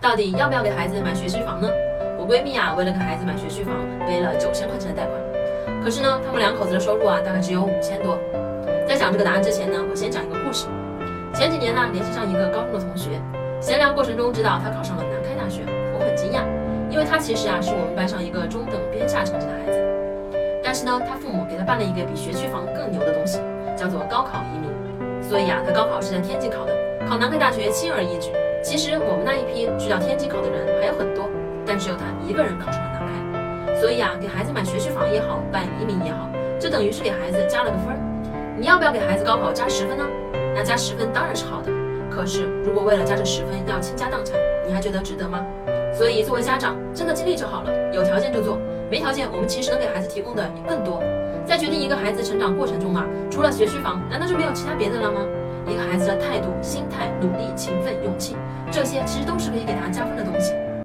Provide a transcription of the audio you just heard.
到底要不要给孩子买学区房呢？我闺蜜啊，为了给孩子买学区房，背了九千块钱的贷款。可是呢，他们两口子的收入啊，大概只有五千多。在讲这个答案之前呢，我先讲一个故事。前几年呢，联系上一个高中的同学，闲聊过程中知道他考上了南开大学，我很惊讶，因为他其实啊是我们班上一个中等偏下成绩的孩子。但是呢，他父母给他办了一个比学区房更牛的东西，叫做高考移民。所以啊，他高考是在天津考的，考南开大学轻而易举。其实我们那一批去到天津考的人还有很多，但只有他一个人考上了南开。所以啊，给孩子买学区房也好，办移民也好，就等于是给孩子加了个分儿。你要不要给孩子高考加十分呢？那加十分当然是好的。可是如果为了加这十分要倾家荡产，你还觉得值得吗？所以作为家长，真的尽力就好了，有条件就做，没条件我们其实能给孩子提供的更多。在决定一个孩子成长过程中啊，除了学区房，难道就没有其他别的了吗？一个孩子的态度心态努力勤奋勇气这些其实都是可以给他加分的东西。